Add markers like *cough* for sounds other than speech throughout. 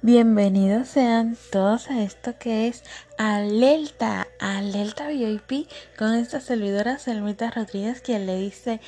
Bienvenidos sean todos a esto que es Alerta, Alerta VIP con esta servidora Selmita Rodríguez quien le dice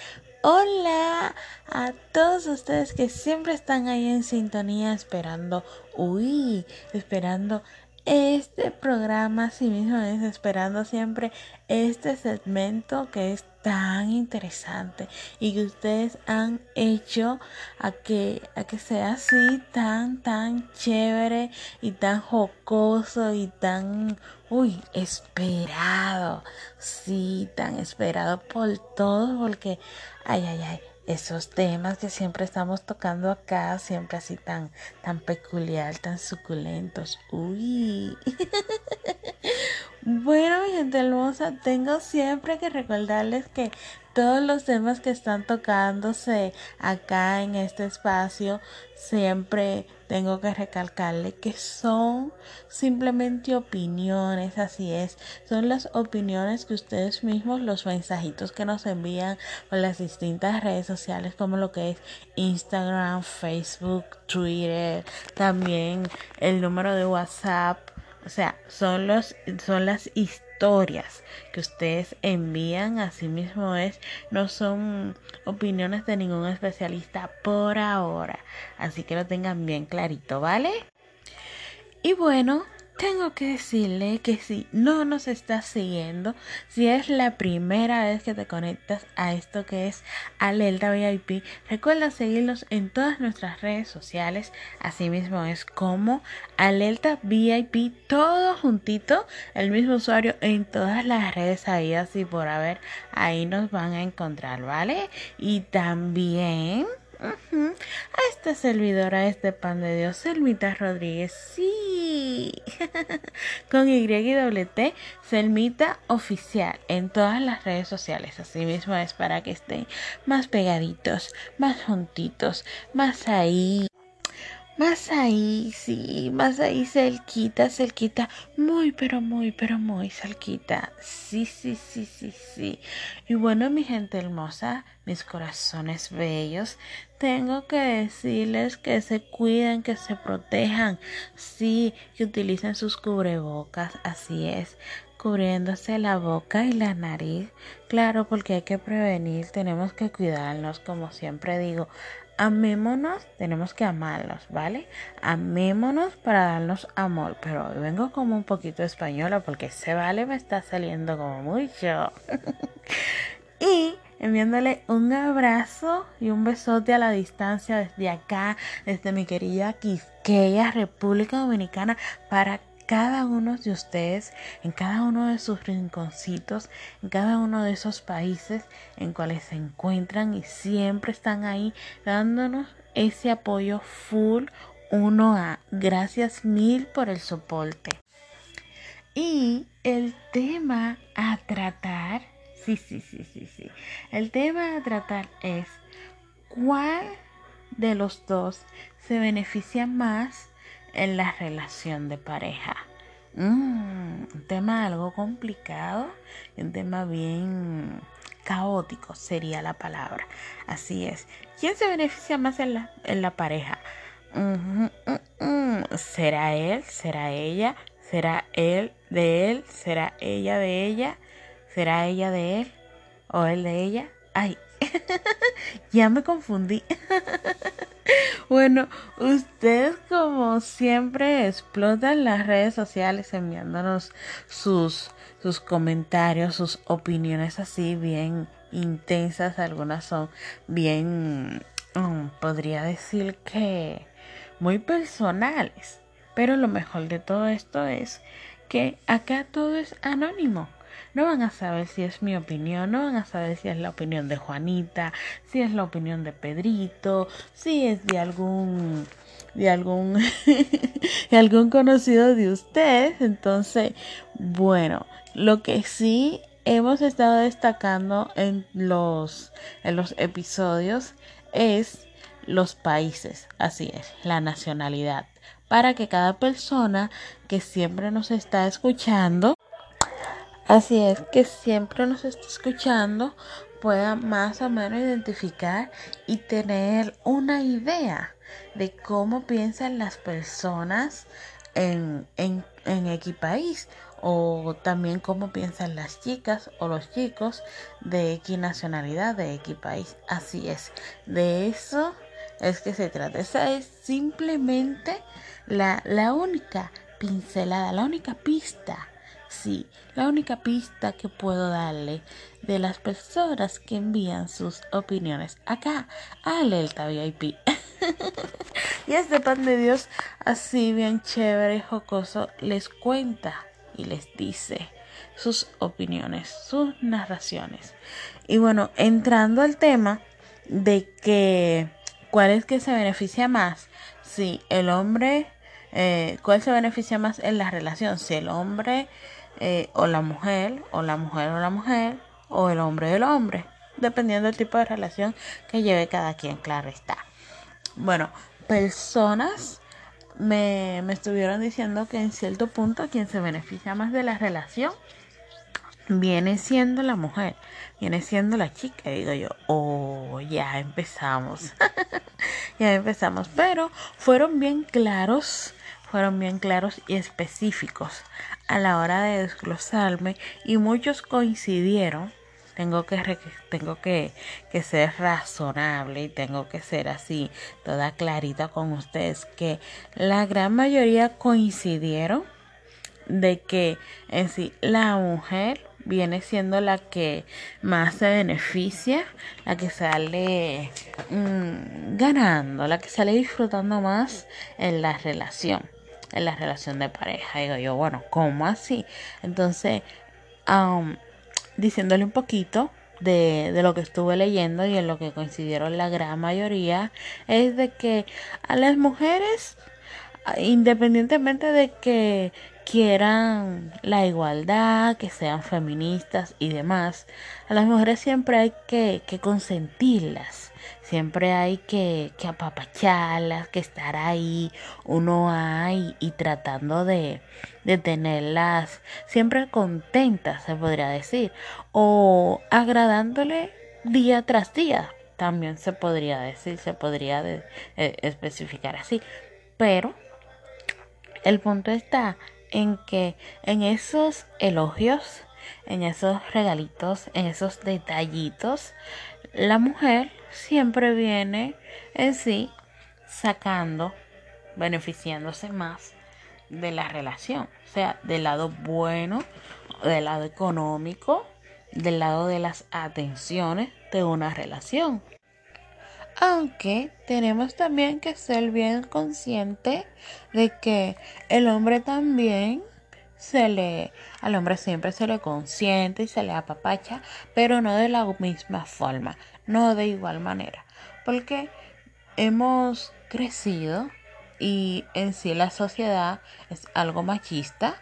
hola a todos ustedes que siempre están ahí en sintonía esperando, uy, esperando este programa, así mismo es esperando siempre este segmento que es tan interesante y que ustedes han hecho a que, a que sea así tan, tan chévere y tan jocoso y tan, uy, esperado. Sí, tan esperado por todos porque, ay, ay, ay esos temas que siempre estamos tocando acá, siempre así tan, tan peculiar, tan suculentos. Uy. *laughs* bueno, mi gente hermosa, tengo siempre que recordarles que todos los temas que están tocándose acá en este espacio, siempre tengo que recalcarle que son simplemente opiniones, así es, son las opiniones que ustedes mismos, los mensajitos que nos envían por las distintas redes sociales como lo que es Instagram, Facebook, Twitter, también el número de WhatsApp, o sea, son los son las que ustedes envían, así mismo es, no son opiniones de ningún especialista por ahora, así que lo tengan bien clarito, ¿vale? Y bueno, tengo que decirle que si no nos estás siguiendo, si es la primera vez que te conectas a esto que es Alerta VIP, recuerda seguirnos en todas nuestras redes sociales. Asimismo es como Alerta VIP, todo juntito, el mismo usuario en todas las redes ahí así por haber, ahí nos van a encontrar, ¿vale? Y también a esta servidora, este pan de Dios, Selmita Rodríguez, sí, *laughs* con Y y T, Selmita Oficial, en todas las redes sociales. Así mismo es para que estén más pegaditos, más juntitos, más ahí. Más ahí, sí, más ahí cerquita, cerquita, muy, pero muy, pero muy cerquita. Sí, sí, sí, sí, sí. Y bueno, mi gente hermosa, mis corazones bellos, tengo que decirles que se cuiden, que se protejan. Sí, que utilicen sus cubrebocas, así es cubriéndose la boca y la nariz. Claro, porque hay que prevenir, tenemos que cuidarnos, como siempre digo amémonos, tenemos que amarnos, ¿vale? Amémonos para darnos amor. Pero hoy vengo como un poquito española porque se vale me está saliendo como mucho. *laughs* y enviándole un abrazo y un besote a la distancia desde acá, desde mi querida Quisqueya, República Dominicana, para cada uno de ustedes, en cada uno de sus rinconcitos, en cada uno de esos países en cuales se encuentran y siempre están ahí dándonos ese apoyo full uno a Gracias mil por el soporte. Y el tema a tratar, sí, sí, sí, sí, sí. El tema a tratar es cuál de los dos se beneficia más en la relación de pareja. Mm, un tema algo complicado, un tema bien caótico sería la palabra. Así es. ¿Quién se beneficia más en la, en la pareja? Mm, mm, ¿Será él? ¿Será ella? ¿Será él de él? ¿Será ella de ella? ¿Será ella de él? ¿O él de ella? Ay, *laughs* ya me confundí. *laughs* Bueno, ustedes como siempre explotan las redes sociales enviándonos sus, sus comentarios, sus opiniones así bien intensas. Algunas son bien, mm, podría decir que muy personales. Pero lo mejor de todo esto es que acá todo es anónimo no van a saber si es mi opinión, no van a saber si es la opinión de Juanita, si es la opinión de Pedrito, si es de algún de algún *laughs* de algún conocido de usted. Entonces, bueno, lo que sí hemos estado destacando en los en los episodios es los países, así es, la nacionalidad, para que cada persona que siempre nos está escuchando Así es que siempre nos está escuchando pueda más o menos identificar y tener una idea de cómo piensan las personas en, en, en Equipaís o también cómo piensan las chicas o los chicos de X nacionalidad, de X país. Así es, de eso es que se trata. Esa es simplemente la, la única pincelada, la única pista. Sí, la única pista que puedo darle de las personas que envían sus opiniones acá a Alerta VIP. *laughs* y este pan de Dios, así bien chévere, jocoso, les cuenta y les dice sus opiniones, sus narraciones. Y bueno, entrando al tema de que cuál es que se beneficia más, si el hombre, eh, cuál se beneficia más en la relación, si el hombre eh, o la mujer, o la mujer o la mujer, o el hombre o el hombre, dependiendo del tipo de relación que lleve cada quien, claro está. Bueno, personas me, me estuvieron diciendo que en cierto punto quien se beneficia más de la relación viene siendo la mujer, viene siendo la chica. Digo yo, oh, ya empezamos, *laughs* ya empezamos. Pero fueron bien claros, fueron bien claros y específicos a la hora de desglosarme y muchos coincidieron. Tengo que tengo que, que, ser razonable y tengo que ser así toda clarita con ustedes que la gran mayoría coincidieron de que en sí la mujer viene siendo la que más se beneficia, la que sale mm, ganando, la que sale disfrutando más en la relación, en la relación de pareja. Digo yo, bueno, ¿cómo así? Entonces, um, diciéndole un poquito de, de, lo que estuve leyendo y en lo que coincidieron la gran mayoría, es de que a las mujeres, independientemente de que quieran la igualdad, que sean feministas y demás, a las mujeres siempre hay que, que consentirlas Siempre hay que, que apapacharlas, que estar ahí, uno hay y tratando de, tenerlas siempre contentas, se podría decir, o agradándole día tras día, también se podría decir, se podría eh, especificar así, pero el punto está en que en esos elogios, en esos regalitos, en esos detallitos, la mujer siempre viene en sí sacando, beneficiándose más de la relación, o sea, del lado bueno, del lado económico, del lado de las atenciones de una relación. Aunque tenemos también que ser bien consciente de que el hombre también se le, al hombre siempre se le consiente y se le apapacha, pero no de la misma forma no de igual manera, porque hemos crecido y en sí la sociedad es algo machista.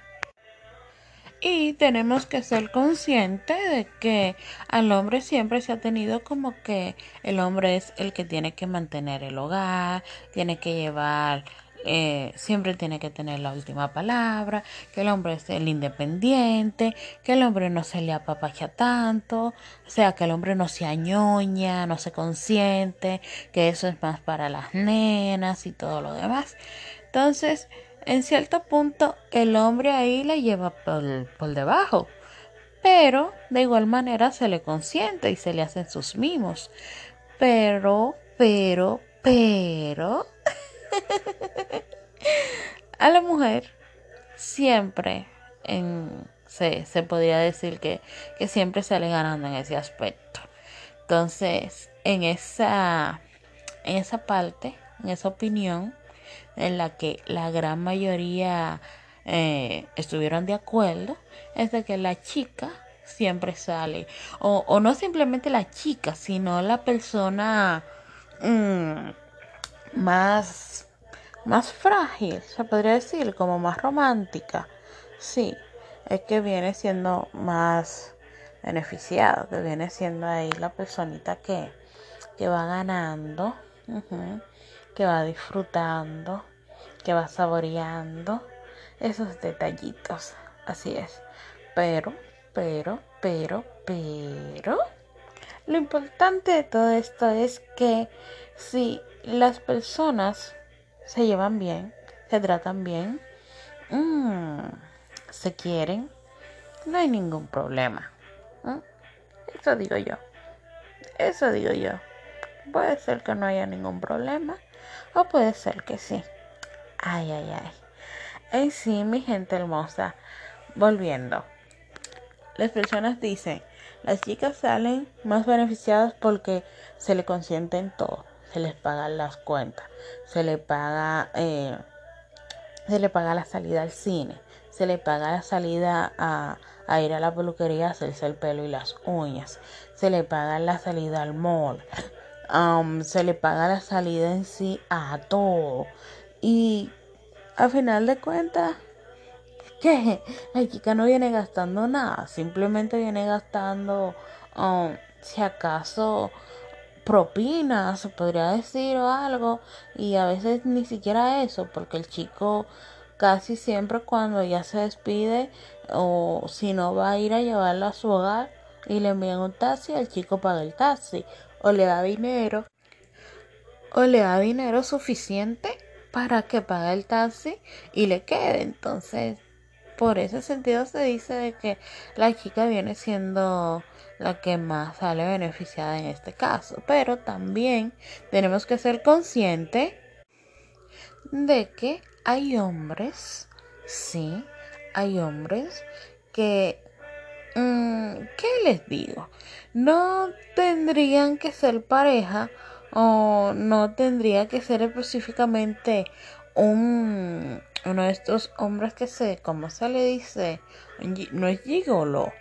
Y tenemos que ser conscientes de que al hombre siempre se ha tenido como que el hombre es el que tiene que mantener el hogar, tiene que llevar eh, siempre tiene que tener la última palabra, que el hombre es el independiente, que el hombre no se le apapacha tanto, o sea, que el hombre no se añoña, no se consiente, que eso es más para las nenas y todo lo demás. Entonces, en cierto punto, el hombre ahí la lleva por, por debajo, pero de igual manera se le consiente y se le hacen sus mimos. Pero, pero, pero... *laughs* *laughs* a la mujer siempre se, se podría decir que, que siempre sale ganando en ese aspecto. Entonces, en esa, en esa parte, en esa opinión, en la que la gran mayoría eh, estuvieron de acuerdo, es de que la chica siempre sale, o, o no simplemente la chica, sino la persona mm, más más frágil, se podría decir, como más romántica. Sí, es que viene siendo más beneficiado, que viene siendo ahí la personita que, que va ganando, que va disfrutando, que va saboreando esos detallitos. Así es. Pero, pero, pero, pero, lo importante de todo esto es que si las personas se llevan bien, se tratan bien, mmm, se quieren, no hay ningún problema. Eso digo yo. Eso digo yo. Puede ser que no haya ningún problema o puede ser que sí. Ay, ay, ay. En sí, mi gente hermosa, volviendo. Las personas dicen, las chicas salen más beneficiadas porque se le consienten todo. Se les pagan las cuentas. Se le paga, eh, se le paga la salida al cine. Se le paga la salida a, a ir a la peluquería a hacerse el pelo y las uñas. Se le paga la salida al mall. Um, se le paga la salida en sí a todo. Y a final de cuentas, *laughs* que la chica no viene gastando nada. Simplemente viene gastando, um, si acaso, propinas, se podría decir, o algo. Y a veces ni siquiera eso, porque el chico casi siempre cuando ya se despide o si no va a ir a llevarla a su hogar y le envían un taxi, el chico paga el taxi o le da dinero o le da dinero suficiente para que pague el taxi y le quede. Entonces, por ese sentido se dice de que la chica viene siendo la que más sale beneficiada en este caso. Pero también tenemos que ser conscientes de que hay hombres, sí, hay hombres que, mm, ¿qué les digo? No tendrían que ser pareja o no tendría que ser específicamente un uno de estos hombres que se, como se le dice? No es gigolo.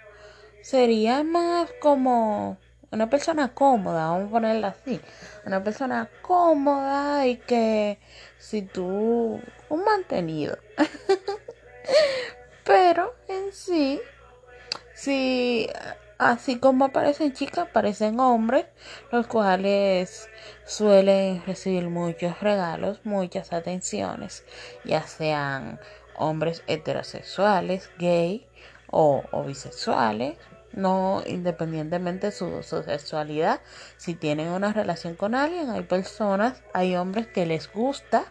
Sería más como una persona cómoda, vamos a ponerla así. Una persona cómoda y que si tú un mantenido. *laughs* Pero en sí, si así como aparecen chicas, aparecen hombres, los cuales suelen recibir muchos regalos, muchas atenciones, ya sean hombres heterosexuales, gay o, o bisexuales, no independientemente de su, sexualidad, si tienen una relación con alguien, hay personas, hay hombres que les gusta,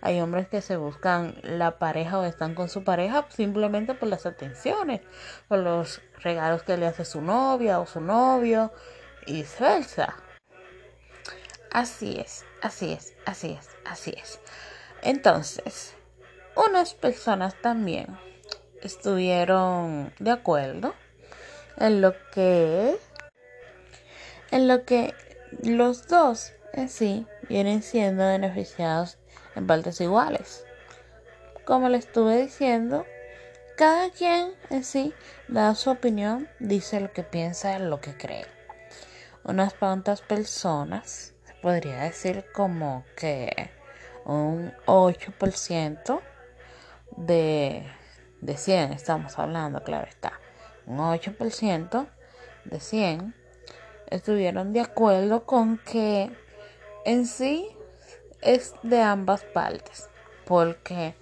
hay hombres que se buscan la pareja o están con su pareja simplemente por las atenciones, por los regalos que le hace su novia o su novio y viceversa. Así es, así es, así es, así es. Entonces, unas personas también estuvieron de acuerdo en lo que en lo que los dos en sí vienen siendo beneficiados en partes iguales. Como le estuve diciendo, cada quien en sí da su opinión, dice lo que piensa, lo que cree. Unas cuantas personas, podría decir como que un 8% de, de 100, estamos hablando, claro está un 8% de 100 estuvieron de acuerdo con que en sí es de ambas partes, porque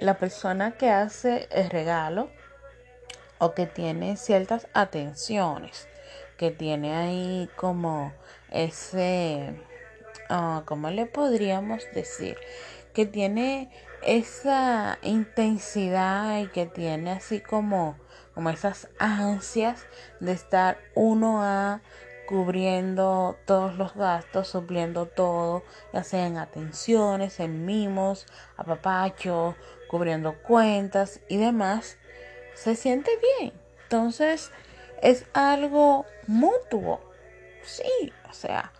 la persona que hace el regalo o que tiene ciertas atenciones, que tiene ahí como ese, uh, ¿cómo le podríamos decir? Que tiene esa intensidad y que tiene así como como esas ansias de estar uno a cubriendo todos los gastos, supliendo todo, ya sea en atenciones, en mimos, apapacho, cubriendo cuentas y demás, se siente bien. Entonces, es algo mutuo. Sí, o sea,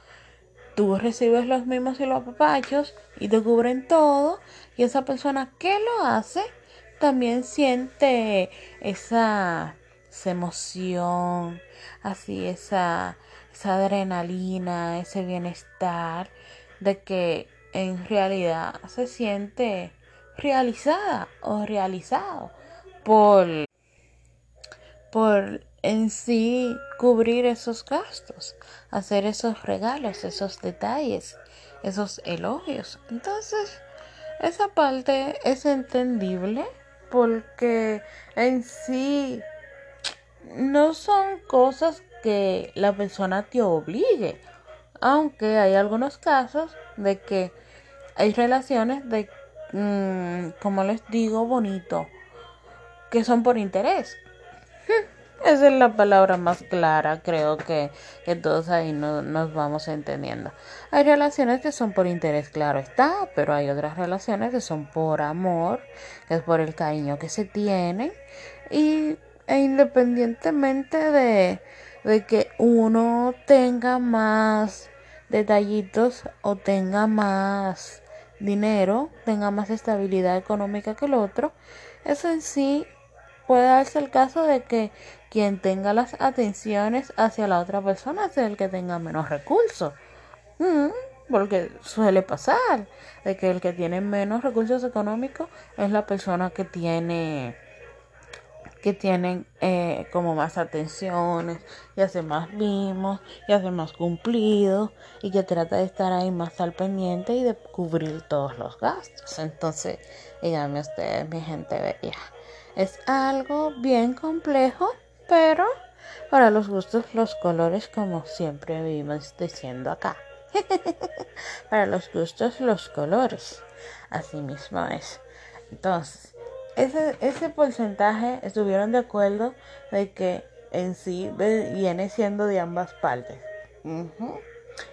tú recibes los mimos y los apapachos y te cubren todo y esa persona que lo hace también siente esa, emoción, así esa, esa adrenalina, ese bienestar de que en realidad se siente realizada o realizado por, por en sí cubrir esos gastos, hacer esos regalos, esos detalles, esos elogios. Entonces, esa parte es entendible porque en sí no son cosas que la persona te obligue. Aunque hay algunos casos de que hay relaciones de, mm, como les digo, bonito, que son por interés. Esa es la palabra más clara, creo que, que todos ahí no, nos vamos entendiendo. Hay relaciones que son por interés, claro está, pero hay otras relaciones que son por amor, que es por el cariño que se tienen. Y e independientemente de, de que uno tenga más detallitos o tenga más dinero, tenga más estabilidad económica que el otro, eso en sí puede darse el caso de que quien tenga las atenciones hacia la otra persona sea el que tenga menos recursos. Mm, porque suele pasar de que el que tiene menos recursos económicos es la persona que tiene que tienen eh, como más atenciones y hace más mimos y hace más cumplidos y que trata de estar ahí más al pendiente y de cubrir todos los gastos. Entonces, díganme ustedes, mi gente bella, es algo bien complejo, pero para los gustos, los colores, como siempre vivimos diciendo acá. *laughs* para los gustos, los colores. Así mismo es. Entonces, ese, ese porcentaje estuvieron de acuerdo de que en sí viene siendo de ambas partes.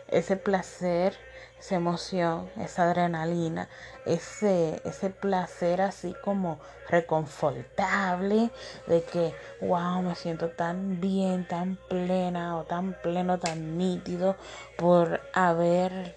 Ese placer, esa emoción, esa adrenalina, ese, ese placer así como reconfortable de que, wow, me siento tan bien, tan plena o tan pleno, tan nítido por haber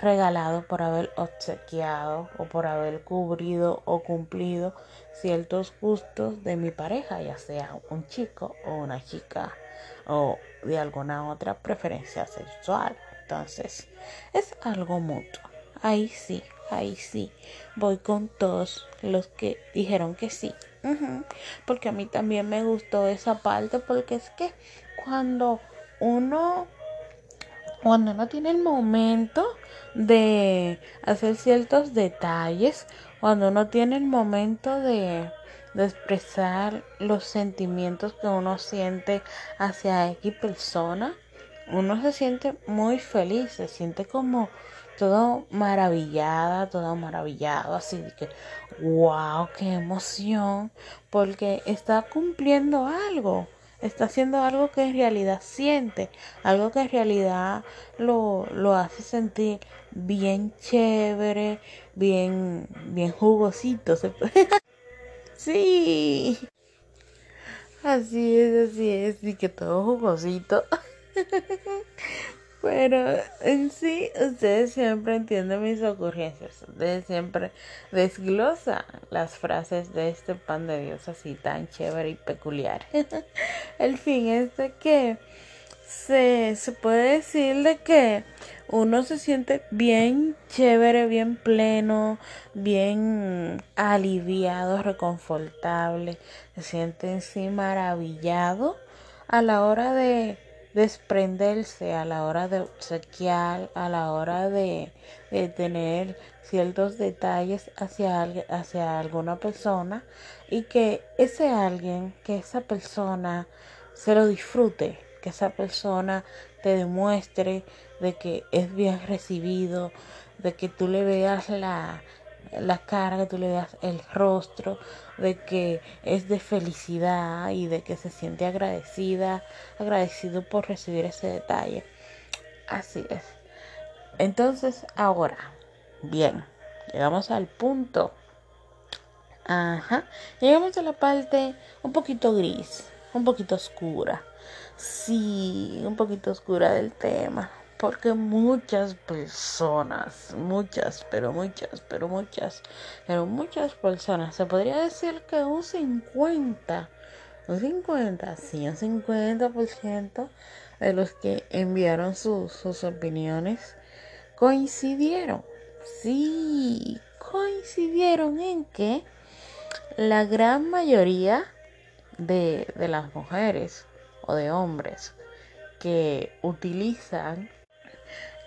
regalado, por haber obsequiado o por haber cubrido o cumplido ciertos gustos de mi pareja, ya sea un chico o una chica o de alguna otra preferencia sexual. Entonces, es algo mutuo. Ahí sí, ahí sí. Voy con todos los que dijeron que sí. Porque a mí también me gustó esa parte porque es que cuando uno cuando uno tiene el momento de hacer ciertos detalles, cuando uno tiene el momento de, expresar los sentimientos que uno siente hacia X persona, uno se siente muy feliz, se siente como todo maravillada, todo maravillado, así de que, wow, qué emoción, porque está cumpliendo algo está haciendo algo que en realidad siente, algo que en realidad lo, lo hace sentir bien chévere, bien, bien jugosito. *laughs* sí, así es, así es, y que todo jugosito. *laughs* Pero en sí, ustedes siempre entienden mis ocurrencias. Ustedes siempre desglosan las frases de este pan de Dios así tan chévere y peculiar. *laughs* El fin es de que se, se puede decir de que uno se siente bien chévere, bien pleno, bien aliviado, reconfortable. Se siente en sí maravillado a la hora de desprenderse a la hora de obsequiar, a la hora de, tener ciertos detalles hacia, hacia alguna persona y que ese alguien, que esa persona se lo disfrute, que esa persona te demuestre de que es bien recibido, de que tú le veas la, la cara, tú le veas el rostro, de que es de felicidad y de que se siente agradecida, agradecido por recibir ese detalle. Así es. Entonces, ahora, bien, llegamos al punto. Ajá, llegamos a la parte un poquito gris, un poquito oscura. Sí, un poquito oscura del tema porque muchas personas, muchas, pero muchas, pero muchas, pero muchas personas, se podría decir que un 50, un 50, sí, un 50% de los que enviaron sus opiniones coincidieron, sí, coincidieron en que la gran mayoría de, de las mujeres de hombres que utilizan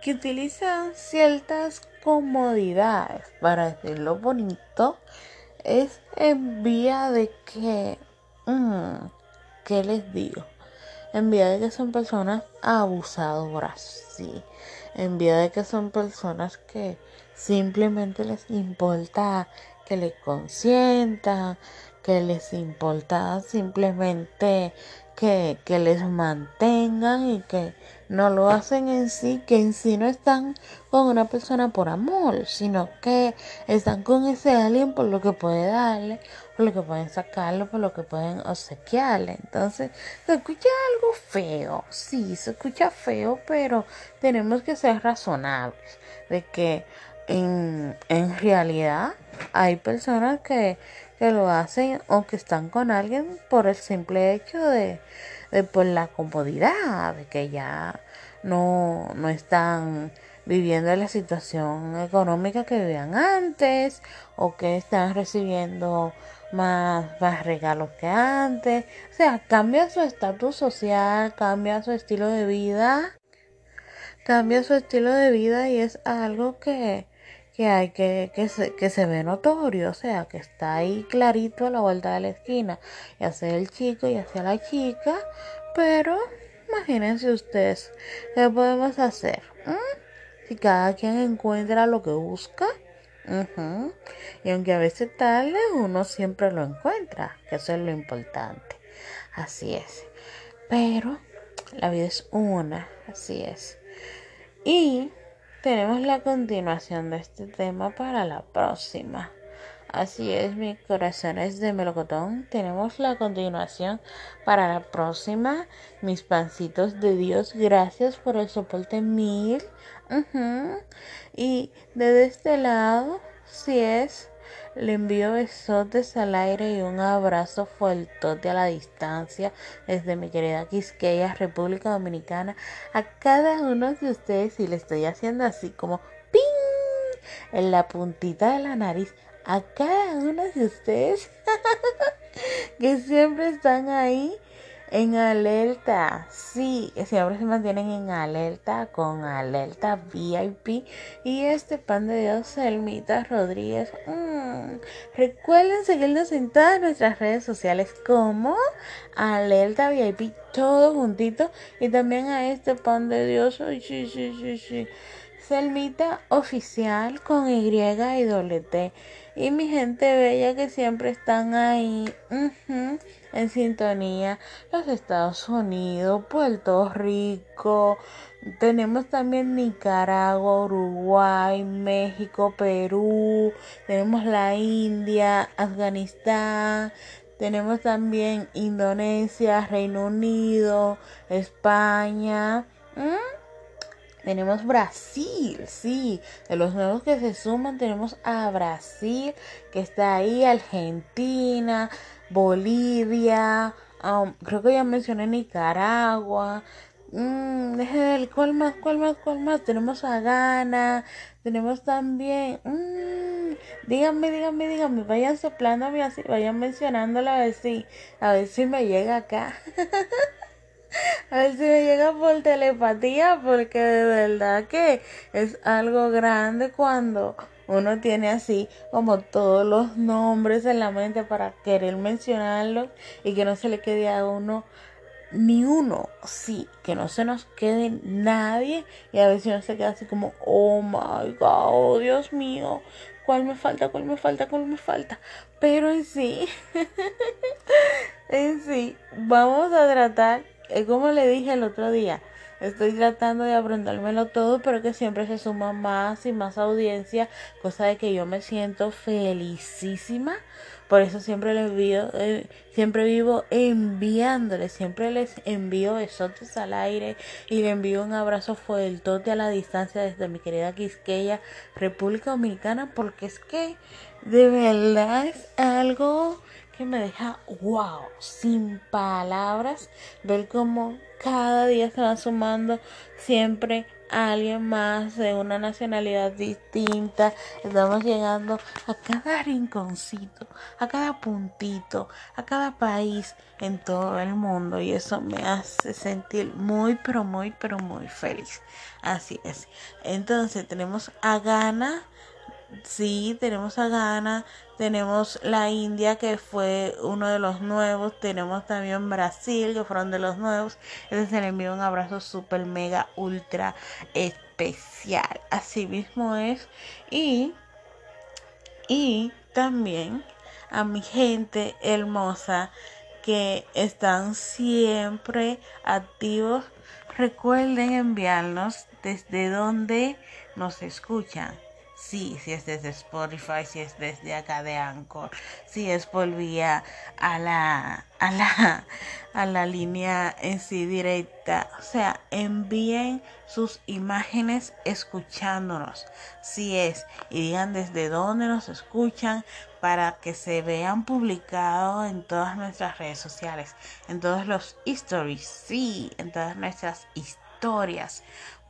que utilizan ciertas comodidades, para decirlo bonito, es en vía de que, mm, ¿qué les digo? en vía de que son personas abusadoras, sí, en vía de que son personas que simplemente les importa que les consientan, que les importa simplemente que, les mantengan y que no lo hacen en sí, que en sí no están con una persona por amor, sino que están con ese alguien por lo que puede darle, por lo que pueden sacarlo, por lo que pueden obsequiarle. Entonces, se escucha algo feo, sí, se escucha feo, pero tenemos que ser razonables de que en, en realidad hay personas que, que lo hacen o que están con alguien por el simple hecho de, de por la comodidad, de que ya no, no están viviendo la situación económica que vivían antes o que están recibiendo más, más regalos que antes. O sea, cambia su estatus social, cambia su estilo de vida, cambia su estilo de vida y es algo que, que hay que, que se, que se ve notorio, o sea, que está ahí clarito a la vuelta de la esquina, ya sea el chico, y hacia la chica, pero imagínense ustedes, ¿qué podemos hacer? ¿Mm? Si cada quien encuentra lo que busca, y aunque a veces tarde, uno siempre lo encuentra, que eso es lo importante, así es, pero la vida es una, así es, y tenemos la continuación de este tema para la próxima. Así es, mi corazón es de melocotón. Tenemos la continuación para la próxima. Mis pancitos de Dios, gracias por el soporte mil. Y de este lado, si es le envío besotes al aire y un abrazo fuertote a la distancia desde mi querida Quisqueya, República Dominicana, a cada uno de ustedes y le estoy haciendo así como ¡ping! en la puntita de la nariz a cada uno de ustedes *laughs* que siempre están ahí en alerta, sí, siempre se mantienen en alerta con alerta VIP y este pan de Dios, Selmita Rodríguez. Mm. Recuerden seguirnos en todas nuestras redes sociales como alerta VIP, todo juntito y también a este pan de Dios. Sí, sí, sí, sí. Selmita oficial con Y y doble T. Y mi gente bella que siempre están ahí en sintonía. Los Estados Unidos, Puerto Rico. Tenemos también Nicaragua, Uruguay, México, Perú. Tenemos la India, Afganistán. Tenemos también Indonesia, Reino Unido, España. Tenemos Brasil, sí, de los nuevos que se suman tenemos a Brasil, que está ahí, Argentina, Bolivia, um, creo que ya mencioné Nicaragua. Mm, ver, ¿cuál más? ¿Cuál más? ¿Cuál más? Tenemos a Ghana, tenemos también... Mmm, díganme, díganme, díganme, vayan soplándome así, vayan mencionándola a ver si, a ver si me llega acá. *laughs* A ver si me llega por telepatía, porque de verdad que es algo grande cuando uno tiene así como todos los nombres en la mente para querer mencionarlos y que no se le quede a uno ni uno, sí, que no se nos quede nadie y a veces uno se queda así como, oh my god, oh Dios mío, ¿cuál me falta? ¿Cuál me falta? ¿Cuál me falta? Pero en sí, *laughs* en sí, vamos a tratar es como le dije el otro día, estoy tratando de aprendérmelo todo, pero que siempre se suma más y más audiencia, cosa de que yo me siento felicísima. Por eso siempre les envío, eh, siempre vivo enviándole, siempre les envío besotes al aire y le envío un abrazo fuertote a la distancia desde mi querida Quisqueya, República Dominicana, porque es que de verdad es algo que me deja wow, sin palabras, ver cómo cada día se va sumando siempre alguien más de una nacionalidad distinta. Estamos llegando a cada rinconcito, a cada puntito, a cada país en todo el mundo y eso me hace sentir muy, pero muy, pero muy feliz. Así es. Entonces tenemos a Ghana Sí, tenemos a Ghana, tenemos la India que fue uno de los nuevos, tenemos también Brasil que fueron de los nuevos. Entonces se le envía un abrazo super mega ultra especial. Así mismo es. Y, y también a mi gente hermosa que están siempre activos. Recuerden enviarnos desde donde nos escuchan Sí, si es desde Spotify, si es desde acá de Anchor, si es por vía a la, a la, a la línea en sí directa. O sea, envíen sus imágenes escuchándonos. Si es, y digan desde dónde nos escuchan para que se vean publicados en todas nuestras redes sociales, en todos los stories, sí, en todas nuestras historias,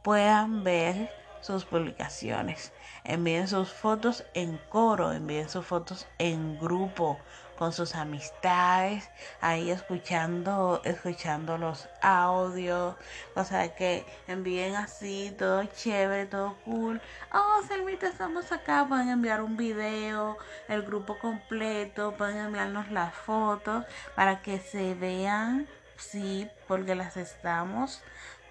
puedan ver sus publicaciones envíen sus fotos en coro, envíen sus fotos en grupo con sus amistades, ahí escuchando, escuchando los audios, o sea que envíen así, todo chévere, todo cool. Oh, Selmita, estamos acá, pueden enviar un video, el grupo completo, pueden enviarnos las fotos para que se vean, sí, porque las estamos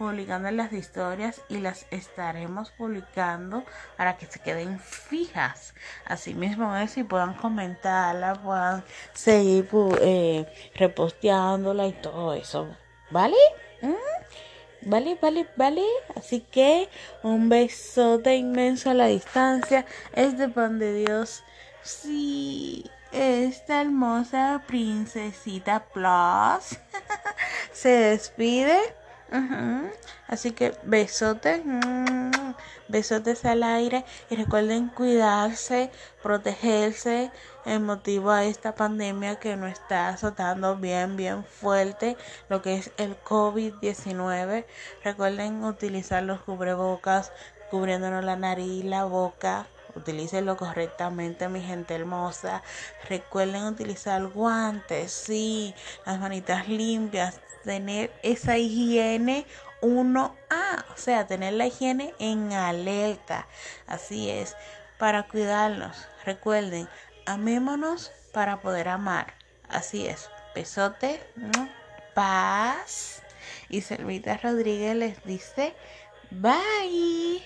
publicando las historias y las estaremos publicando para que se queden fijas. Asimismo es y puedan comentarla, puedan seguir eh, reposteándola y todo eso. ¿Vale? ¿Mm? Vale, vale, vale. Así que un besote inmenso a la distancia. Es de pan de Dios. Sí, esta hermosa princesita Plus *laughs* se despide Así que besotes, mm, besotes al aire y recuerden cuidarse, protegerse en motivo a esta pandemia que nos está azotando bien, bien fuerte, lo que es el COVID-19. Recuerden utilizar los cubrebocas, cubriéndonos la nariz, la boca, Utilícenlo correctamente, mi gente hermosa. Recuerden utilizar guantes, sí, las manitas limpias, tener esa higiene 1A, o sea, tener la higiene en alerta. Así es, para cuidarnos. Recuerden, amémonos para poder amar. Así es, besote, paz. Y Selvita Rodríguez les dice, bye.